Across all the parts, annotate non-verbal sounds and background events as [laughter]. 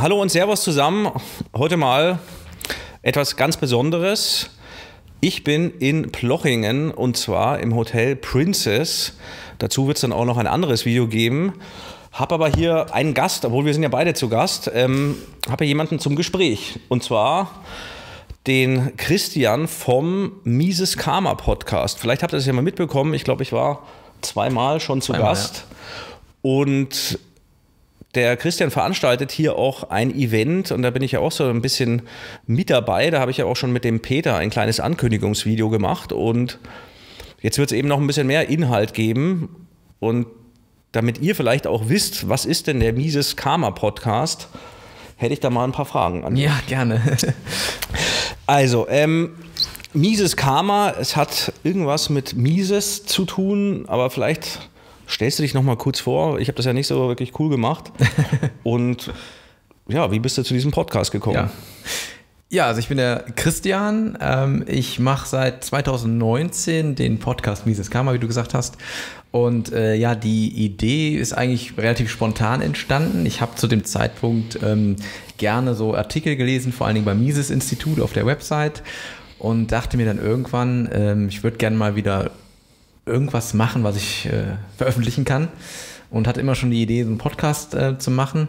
Hallo und Servus zusammen. Heute mal etwas ganz Besonderes. Ich bin in Plochingen und zwar im Hotel Princess. Dazu wird es dann auch noch ein anderes Video geben. Habe aber hier einen Gast, obwohl wir sind ja beide zu Gast, ähm, habe hier jemanden zum Gespräch. Und zwar den Christian vom Mises Karma Podcast. Vielleicht habt ihr das ja mal mitbekommen. Ich glaube, ich war zweimal schon zu Zweimal, Gast. Und der Christian veranstaltet hier auch ein Event und da bin ich ja auch so ein bisschen mit dabei. Da habe ich ja auch schon mit dem Peter ein kleines Ankündigungsvideo gemacht und jetzt wird es eben noch ein bisschen mehr Inhalt geben und damit ihr vielleicht auch wisst, was ist denn der Mises Karma Podcast, hätte ich da mal ein paar Fragen an. Ja, gerne. [laughs] Also, ähm, Mises Karma, es hat irgendwas mit Mises zu tun, aber vielleicht stellst du dich noch mal kurz vor. Ich habe das ja nicht so wirklich cool gemacht. [laughs] Und ja, wie bist du zu diesem Podcast gekommen? Ja. Ja, also ich bin der Christian. Ähm, ich mache seit 2019 den Podcast Mises Karma, wie du gesagt hast. Und äh, ja, die Idee ist eigentlich relativ spontan entstanden. Ich habe zu dem Zeitpunkt ähm, gerne so Artikel gelesen, vor allen Dingen beim Mises Institut auf der Website und dachte mir dann irgendwann, ähm, ich würde gerne mal wieder irgendwas machen, was ich äh, veröffentlichen kann. Und hatte immer schon die Idee, so einen Podcast äh, zu machen.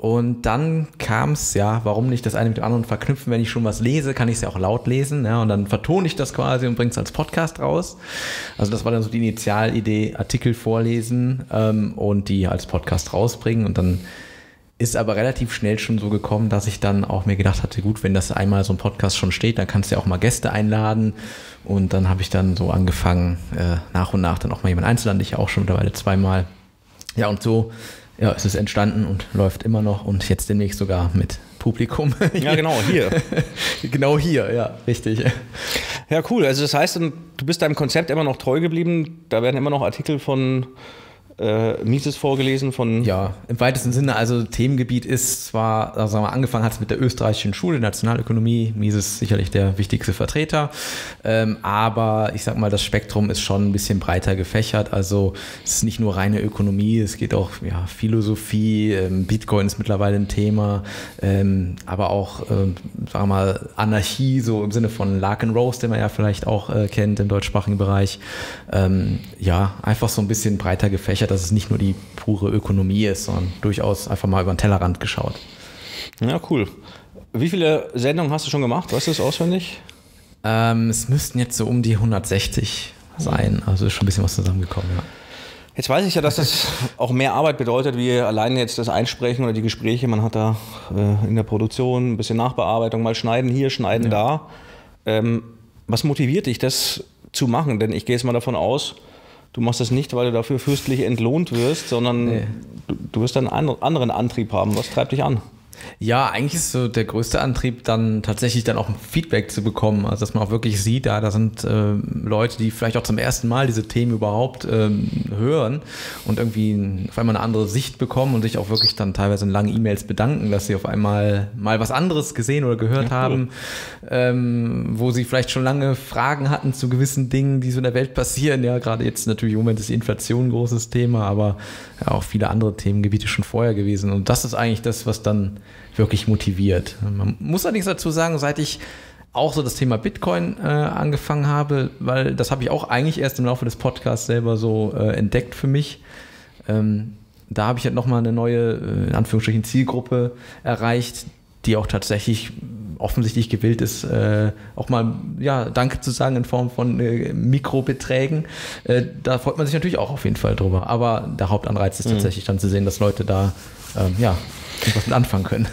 Und dann kam es, ja, warum nicht das eine mit dem anderen verknüpfen? Wenn ich schon was lese, kann ich es ja auch laut lesen. Ja, und dann vertone ich das quasi und bringe es als Podcast raus. Also das war dann so die Initialidee, Artikel vorlesen ähm, und die als Podcast rausbringen. Und dann ist aber relativ schnell schon so gekommen, dass ich dann auch mir gedacht hatte, gut, wenn das einmal so ein Podcast schon steht, dann kannst du ja auch mal Gäste einladen. Und dann habe ich dann so angefangen, äh, nach und nach dann auch mal jemand einzuladen, ich auch schon mittlerweile zweimal. Ja, und so ja, es ist entstanden und läuft immer noch und jetzt demnächst sogar mit Publikum. Ja, [laughs] genau, hier. [laughs] genau hier, ja, richtig. Ja, cool. Also das heißt, du bist deinem Konzept immer noch treu geblieben. Da werden immer noch Artikel von äh, Mises vorgelesen von. Ja, im weitesten Sinne, also Themengebiet ist zwar, also sagen wir, angefangen hat es mit der österreichischen Schule, Nationalökonomie, Mises sicherlich der wichtigste Vertreter, ähm, aber ich sag mal, das Spektrum ist schon ein bisschen breiter gefächert, also es ist nicht nur reine Ökonomie, es geht auch ja, Philosophie, ähm, Bitcoin ist mittlerweile ein Thema, ähm, aber auch, ähm, sagen wir mal, Anarchie, so im Sinne von Larkin Rose, den man ja vielleicht auch äh, kennt im deutschsprachigen Bereich, ähm, ja, einfach so ein bisschen breiter gefächert dass es nicht nur die pure Ökonomie ist, sondern durchaus einfach mal über den Tellerrand geschaut. Ja, cool. Wie viele Sendungen hast du schon gemacht? Weißt du es auswendig? Ähm, es müssten jetzt so um die 160 sein. Also ist schon ein bisschen was zusammengekommen, ja. Jetzt weiß ich ja, dass das auch mehr Arbeit bedeutet, wie allein jetzt das Einsprechen oder die Gespräche. Man hat da äh, in der Produktion ein bisschen Nachbearbeitung, mal schneiden hier, schneiden ja. da. Ähm, was motiviert dich, das zu machen? Denn ich gehe jetzt mal davon aus, du machst das nicht, weil du dafür fürstlich entlohnt wirst, sondern nee. du, du wirst einen anderen Antrieb haben. Was treibt dich an? Ja, eigentlich ist so der größte Antrieb dann tatsächlich dann auch ein Feedback zu bekommen, also dass man auch wirklich sieht, da, da sind äh, Leute, die vielleicht auch zum ersten Mal diese Themen überhaupt ähm, hören und irgendwie auf einmal eine andere Sicht bekommen und sich auch wirklich dann teilweise in langen E-Mails bedanken, dass sie auf einmal mal was anderes gesehen oder gehört ja, cool. haben, ähm, wo sie vielleicht schon lange Fragen hatten zu gewissen Dingen, die so in der Welt passieren. Ja, gerade jetzt natürlich im Moment ist die Inflation ein großes Thema, aber ja, auch viele andere Themengebiete schon vorher gewesen und das ist eigentlich das, was dann wirklich motiviert. Man muss allerdings dazu sagen, seit ich auch so das Thema Bitcoin äh, angefangen habe, weil das habe ich auch eigentlich erst im Laufe des Podcasts selber so äh, entdeckt für mich. Ähm, da habe ich halt nochmal eine neue, äh, in Anführungsstrichen, Zielgruppe erreicht, die auch tatsächlich offensichtlich gewillt ist, äh, auch mal ja, Danke zu sagen in Form von äh, Mikrobeträgen. Äh, da freut man sich natürlich auch auf jeden Fall drüber. Aber der Hauptanreiz ist mhm. tatsächlich dann zu sehen, dass Leute da ähm, ja, was mit anfangen können.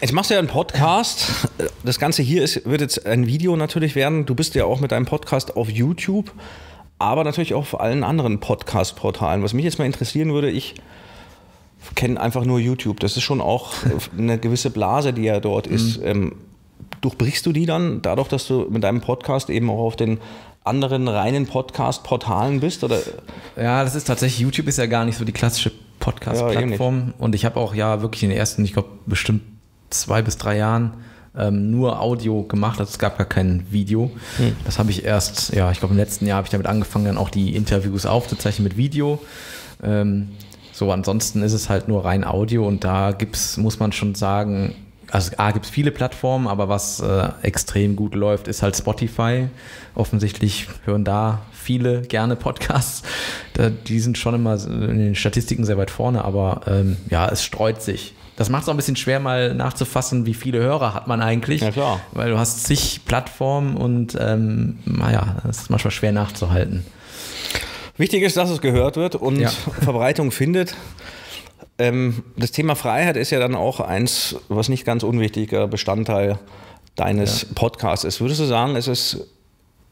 Jetzt machst du ja einen Podcast. Das Ganze hier ist, wird jetzt ein Video natürlich werden. Du bist ja auch mit deinem Podcast auf YouTube, aber natürlich auch auf allen anderen Podcast-Portalen. Was mich jetzt mal interessieren würde, ich kenne einfach nur YouTube. Das ist schon auch eine gewisse Blase, die ja dort ist. Mhm. Ähm, durchbrichst du die dann dadurch, dass du mit deinem Podcast eben auch auf den anderen reinen Podcast-Portalen bist? Oder? Ja, das ist tatsächlich, YouTube ist ja gar nicht so die klassische Podcast-Plattform. Ja, und ich habe auch ja wirklich in den ersten, ich glaube, bestimmt zwei bis drei Jahren ähm, nur Audio gemacht. Also es gab gar kein Video. Hm. Das habe ich erst, ja, ich glaube, im letzten Jahr habe ich damit angefangen, dann auch die Interviews aufzuzeichnen mit Video. Ähm, So, ansonsten ist es halt nur rein Audio und da gibt's, muss man schon sagen, also A gibt es viele Plattformen, aber was äh, extrem gut läuft, ist halt Spotify. Offensichtlich hören da viele gerne Podcasts. Die sind schon immer in den Statistiken sehr weit vorne, aber ähm, ja, es streut sich. Das macht es auch ein bisschen schwer, mal nachzufassen, wie viele Hörer hat man eigentlich. Ja, klar. Weil du hast zig Plattformen und ähm, naja, das ist manchmal schwer nachzuhalten. Wichtig ist, dass es gehört wird und Ja. [laughs] Verbreitung findet. Ähm, das Thema Freiheit ist ja dann auch eins, was nicht ganz unwichtiger Bestandteil deines Podcasts ist. Würdest du sagen, es ist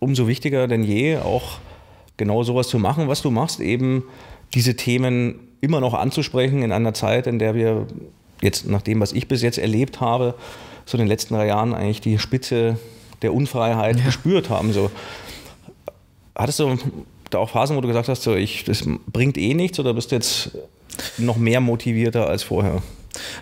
umso wichtiger denn je, auch genau sowas zu machen, was du machst, eben diese Themen immer noch anzusprechen in einer Zeit, in der wir jetzt nach dem, was ich bis jetzt erlebt habe, so in den letzten drei Jahren eigentlich die Spitze der Unfreiheit gespürt haben. So. Hattest du da auch Phasen, wo du gesagt hast, so ich, das bringt eh nichts oder bist du jetzt noch mehr motivierter als vorher?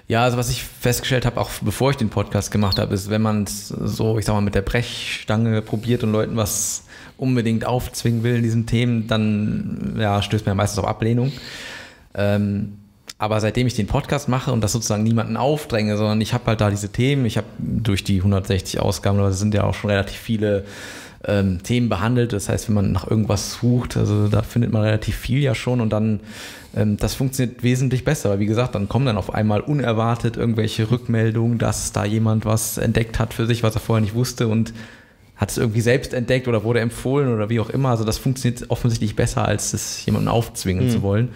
Ja, also was ich festgestellt habe, auch bevor ich den Podcast gemacht habe, ist, wenn man es so, ich sag mal, mit der Brechstange probiert und Leuten was unbedingt aufzwingen will in diesen Themen, dann ja, stößt man ja meistens auf Ablehnung. Ähm, aber seitdem ich den Podcast mache und das sozusagen niemanden aufdränge, sondern ich habe halt da diese Themen, ich habe durch die 160 Ausgaben, das sind ja auch schon relativ viele ähm, Themen behandelt. Das heißt, wenn man nach irgendwas sucht, also da findet man relativ viel ja schon und dann ähm, das funktioniert wesentlich besser. Weil wie gesagt, dann kommen dann auf einmal unerwartet irgendwelche Rückmeldungen, dass da jemand was entdeckt hat für sich, was er vorher nicht wusste und hat es irgendwie selbst entdeckt oder wurde empfohlen oder wie auch immer. Also das funktioniert offensichtlich besser, als es jemandem aufzwingen zu wollen.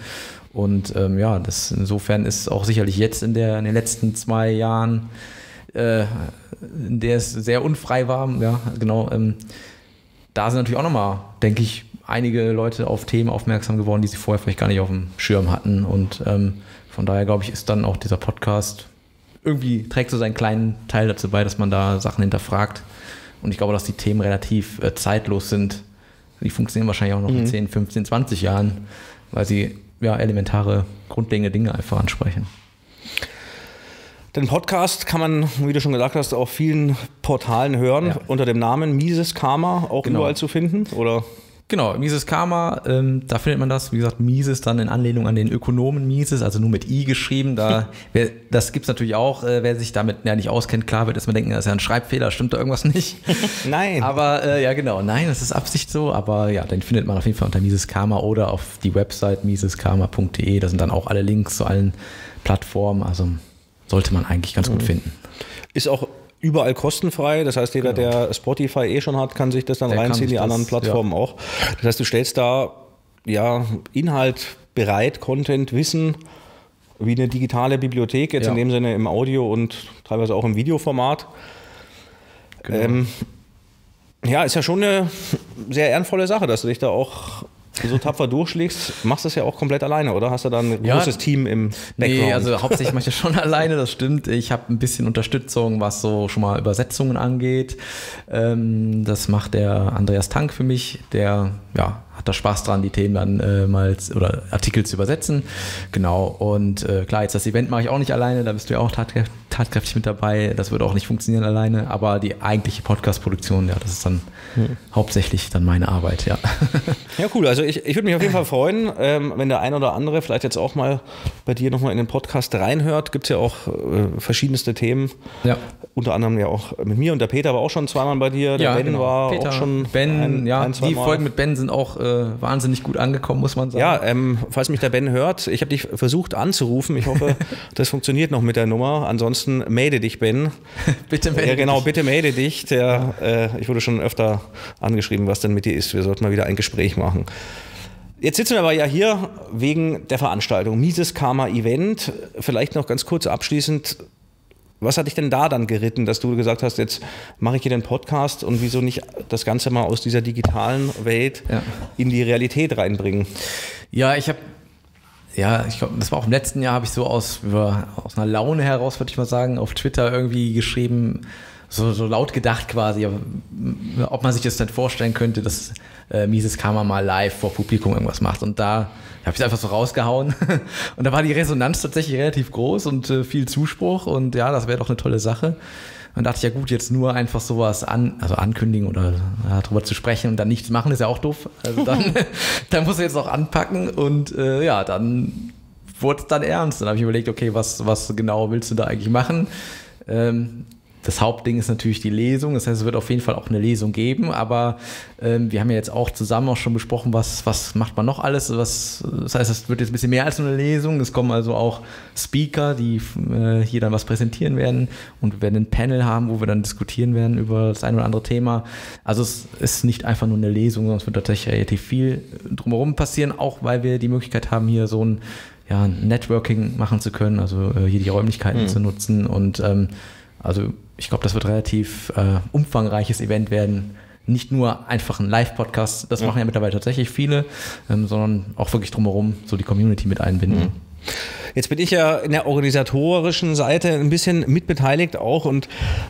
Und ähm, ja, das insofern ist auch sicherlich jetzt in, der, in den letzten zwei Jahren, äh, in der es sehr unfrei war, ja, genau, ähm, da sind natürlich auch nochmal, denke ich, einige Leute auf Themen aufmerksam geworden, die sie vorher vielleicht gar nicht auf dem Schirm hatten. Und ähm, von daher, glaube ich, ist dann auch dieser Podcast irgendwie trägt so seinen kleinen Teil dazu bei, dass man da Sachen hinterfragt. Und ich glaube, dass die Themen relativ äh, zeitlos sind. Die funktionieren wahrscheinlich auch noch in 10, 15, 20 Jahren, weil sie ja elementare, grundlegende Dinge einfach ansprechen. Den Podcast kann man, wie du schon gesagt hast, auf vielen Portalen hören, Ja. unter dem Namen Mises Karma, auch Genau. überall zu finden, oder? Genau, Mises Karma, ähm, da findet man das, wie gesagt, Mises dann in Anlehnung an den Ökonomen Mises, also nur mit I geschrieben. Da, [laughs] wer, das gibt es natürlich auch, äh, wer sich damit ja nicht auskennt, klar wird erstmal denken, das ist ja ein Schreibfehler, stimmt da irgendwas nicht. [laughs] Nein. Aber äh, ja, genau, nein, das ist Absicht so, aber ja, den findet man auf jeden Fall unter Mises Karma oder auf die Website miseskarma.de. Da sind dann auch alle Links zu allen Plattformen, also sollte man eigentlich ganz gut finden. Ist auch überall kostenfrei. Das heißt, jeder, der Spotify eh schon hat, kann sich das dann Genau. Der reinziehen, die das- anderen Plattformen auch. Das heißt, du stellst da ja Inhalt bereit, Content, Wissen, wie eine digitale Bibliothek, jetzt Ja. in dem Sinne im Audio und teilweise auch im Videoformat. Genau. Ähm, ja, ist ja schon eine sehr ehrenvolle Sache, dass du dich da auch so tapfer durchschlägst. Machst das ja auch komplett alleine, oder? Hast du da ein Ja. großes Team im Background? Nee, also hauptsächlich mache ich das schon [laughs] alleine, das stimmt. Ich habe ein bisschen Unterstützung, was so schon mal Übersetzungen angeht. Ähm, das macht der Andreas Tank für mich, der ja, hat da Spaß dran, die Themen dann äh, mal oder Artikel zu übersetzen. Genau. Und äh, klar, jetzt das Event mache ich auch nicht alleine, da bist du ja auch tatkräftig, tatkräftig mit dabei. Das würde auch nicht funktionieren alleine, aber die eigentliche Podcast-Produktion, ja, das ist dann hauptsächlich dann meine Arbeit, ja. [laughs] Ja, cool. Also ich, ich würde mich auf jeden Fall freuen, ähm, wenn der ein oder andere vielleicht jetzt auch mal bei dir nochmal in den Podcast reinhört. Gibt es ja auch äh, verschiedenste Themen. ja. Unter anderem ja auch mit mir und der Peter war auch schon zweimal bei dir. Der Ben genau. war Peter, auch schon Ben, ein, ja, ein, die Mal. Folgen mit Ben sind auch äh, wahnsinnig gut angekommen, muss man sagen. Ja, ähm, falls mich der Ben hört, ich habe dich versucht anzurufen. Ich hoffe, [laughs] das funktioniert noch mit der Nummer. Ansonsten melde dich, Ben. [laughs] bitte melde Ja, genau, dich. bitte melde dich. Der, äh, ich wurde schon öfter angeschrieben, was denn mit dir ist. Wir sollten mal wieder ein Gespräch machen. Jetzt sitzen wir aber ja hier wegen der Veranstaltung Mises Karma Event. Vielleicht noch ganz kurz abschließend. Was hat dich denn da dann geritten, dass du gesagt hast, jetzt mache ich hier den Podcast und wieso nicht das Ganze mal aus dieser digitalen Welt Ja. in die Realität reinbringen? Ja, ich habe, ja, ich glaube, das war auch im letzten Jahr, habe ich so aus, über, aus einer Laune heraus, würde ich mal sagen, auf Twitter irgendwie geschrieben, so, so laut gedacht quasi, ob man sich das denn vorstellen könnte, dass äh, Mises Karma mal live vor Publikum irgendwas macht. Und da habe ich es einfach so rausgehauen. [laughs] und da war die Resonanz tatsächlich relativ groß und äh, viel Zuspruch. Und ja, das wäre doch eine tolle Sache. Und dachte ich, ja gut, jetzt nur einfach sowas an, also ankündigen oder ja, darüber zu sprechen und dann nichts machen, ist ja auch doof. Also dann, [laughs] [laughs] dann muss er jetzt auch anpacken und äh, ja, dann wurde es dann ernst. Dann habe ich überlegt, okay, was, was genau willst du da eigentlich machen? Ähm, das Hauptding ist natürlich die Lesung. Das heißt, es wird auf jeden Fall auch eine Lesung geben. Aber ähm, wir haben ja jetzt auch zusammen auch schon besprochen, was, was macht man noch alles. Was, das heißt, es wird jetzt ein bisschen mehr als nur eine Lesung. Es kommen also auch Speaker, die äh, hier dann was präsentieren werden. Und wir werden ein Panel haben, wo wir dann diskutieren werden über das ein oder andere Thema. Also es ist nicht einfach nur eine Lesung, sondern es wird tatsächlich relativ viel drumherum passieren, auch weil wir die Möglichkeit haben, hier so ein ja, Networking machen zu können, also äh, hier die Räumlichkeiten mhm. zu nutzen und ähm, also ich glaube, das wird relativ äh, umfangreiches Event werden. Nicht nur einfach ein Live-Podcast, das ja. machen ja mittlerweile tatsächlich viele, ähm, sondern auch wirklich drumherum so die Community mit einbinden. Mhm. Jetzt bin ich ja in der organisatorischen Seite ein bisschen mitbeteiligt auch und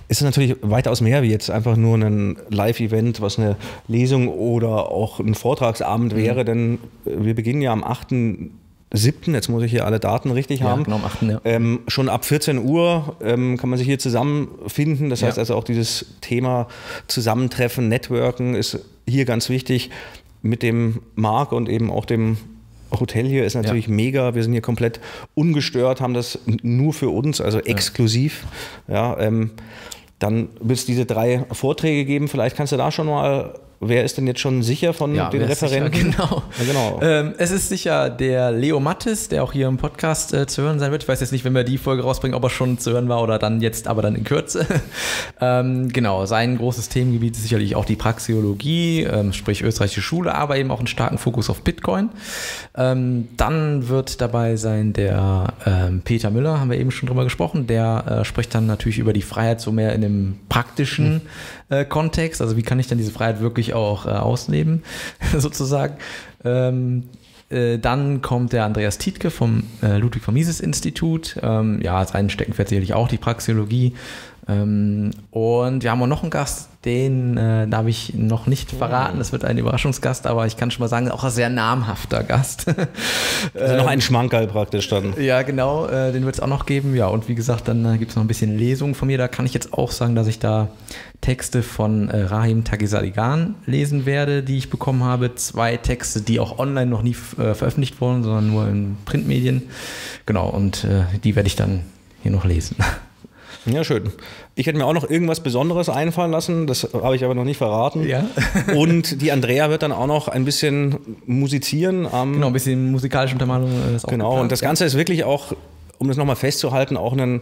es ist natürlich weitaus mehr wie jetzt einfach nur ein Live-Event, was eine Lesung oder auch ein Vortragsabend mhm. wäre, denn wir beginnen ja am 8. 7., jetzt muss ich hier alle Daten richtig ja, haben. Genau, am 8. Ja. Ähm, schon ab 14 Uhr ähm, kann man sich hier zusammenfinden. Das ja. heißt also auch dieses Thema Zusammentreffen, Networken ist hier ganz wichtig. Mit dem Marc und eben auch dem Hotel hier ist natürlich ja. mega. Wir sind hier komplett ungestört, haben das nur für uns, also exklusiv. Ja, ähm, dann wird es diese drei Vorträge geben. Vielleicht kannst du da schon mal Wer ist denn jetzt schon sicher von ja, den Referenten? Sicher, [laughs] genau. Ja, genau. Ähm, es ist sicher der Leo Mattes, der auch hier im Podcast äh, zu hören sein wird. Ich weiß jetzt nicht, wenn wir die Folge rausbringen, ob er schon zu hören war oder dann jetzt, aber dann in Kürze. [laughs] ähm, genau, sein großes Themengebiet ist sicherlich auch die Praxiologie, ähm, sprich österreichische Schule, aber eben auch einen starken Fokus auf Bitcoin. Ähm, dann wird dabei sein der ähm, Peter Müller, haben wir eben schon drüber gesprochen. Der äh, spricht dann natürlich über die Freiheit so mehr in dem praktischen. Mhm äh, Kontext. Also wie kann ich dann diese Freiheit wirklich auch äh, ausleben, [laughs] sozusagen. Ähm, äh, dann kommt der Andreas Tietke vom äh, Ludwig von Mises Institut. Ähm, ja, sein Steckenpferd sicherlich auch die Praxeologie. Ähm, und wir haben auch noch einen Gast, den äh, darf ich noch nicht verraten. Das wird ein Überraschungsgast, aber ich kann schon mal sagen, auch ein sehr namhafter Gast. [laughs] Also noch ein Schmankerl praktisch dann. Ja, genau, äh, den wird es auch noch geben. Ja, und wie gesagt, dann äh, gibt es noch ein bisschen Lesung von mir. Da kann ich jetzt auch sagen, dass ich da Texte von äh, Rahim Tagisaligan lesen werde, die ich bekommen habe. Zwei Texte, die auch online noch nie äh, veröffentlicht wurden, sondern nur in Printmedien. Genau, und äh, die werde ich dann hier noch lesen. [laughs] Ja, schön. Ich hätte mir auch noch irgendwas Besonderes einfallen lassen, das habe ich aber noch nicht verraten. Ja. [laughs] und die Andrea wird dann auch noch ein bisschen musizieren. genau, ein bisschen musikalische Untermalung. Ist genau, geplant, und das Ganze ja. ist wirklich auch, um das nochmal festzuhalten, auch ein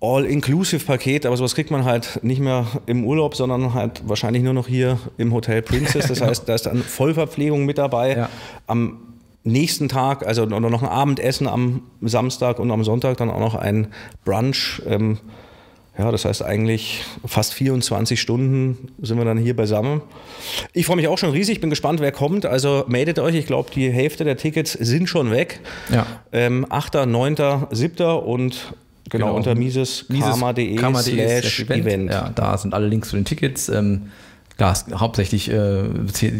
All-Inclusive-Paket, aber sowas kriegt man halt nicht mehr im Urlaub, sondern halt wahrscheinlich nur noch hier im Hotel Princess. [laughs] Das genau. heißt, da ist dann Vollverpflegung mit dabei. Ja. Am nächsten Tag, also noch ein Abendessen am Samstag und am Sonntag dann auch noch ein Brunch. Ähm, ja, das heißt eigentlich fast 24 Stunden sind wir dann hier beisammen. Ich freue mich auch schon riesig, bin gespannt, wer kommt. Also meldet euch, ich glaube, die Hälfte der Tickets sind schon weg. Ja. Ähm, 8., 9., 7. und genau, genau. unter mises.karma.de slash Event. Ja, da sind alle Links zu den Tickets. Ähm, Klar, hauptsächlich äh,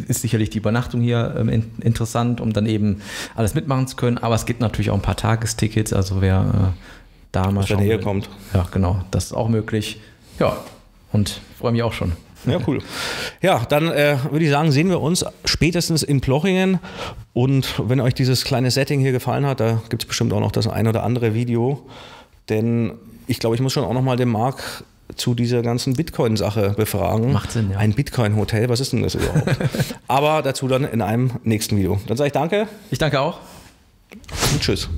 ist sicherlich die Übernachtung hier ähm, in, interessant, um dann eben alles mitmachen zu können. Aber es gibt natürlich auch ein paar Tagestickets, also wer äh, da mal schauen will. kommt. Ja, genau, das ist auch möglich. Ja, und freue mich auch schon. Ja, cool. Ja, dann äh, würde ich sagen, sehen wir uns spätestens in Plochingen. Und wenn euch dieses kleine Setting hier gefallen hat, da gibt es bestimmt auch noch das ein oder andere Video. Denn ich glaube, ich muss schon auch noch mal den Marc zu dieser ganzen Bitcoin-Sache befragen. Macht Sinn, ja. Ein Bitcoin-Hotel, was ist denn das überhaupt? [laughs] Aber dazu dann in einem nächsten Video. Dann sage ich danke. Ich danke auch. Und tschüss.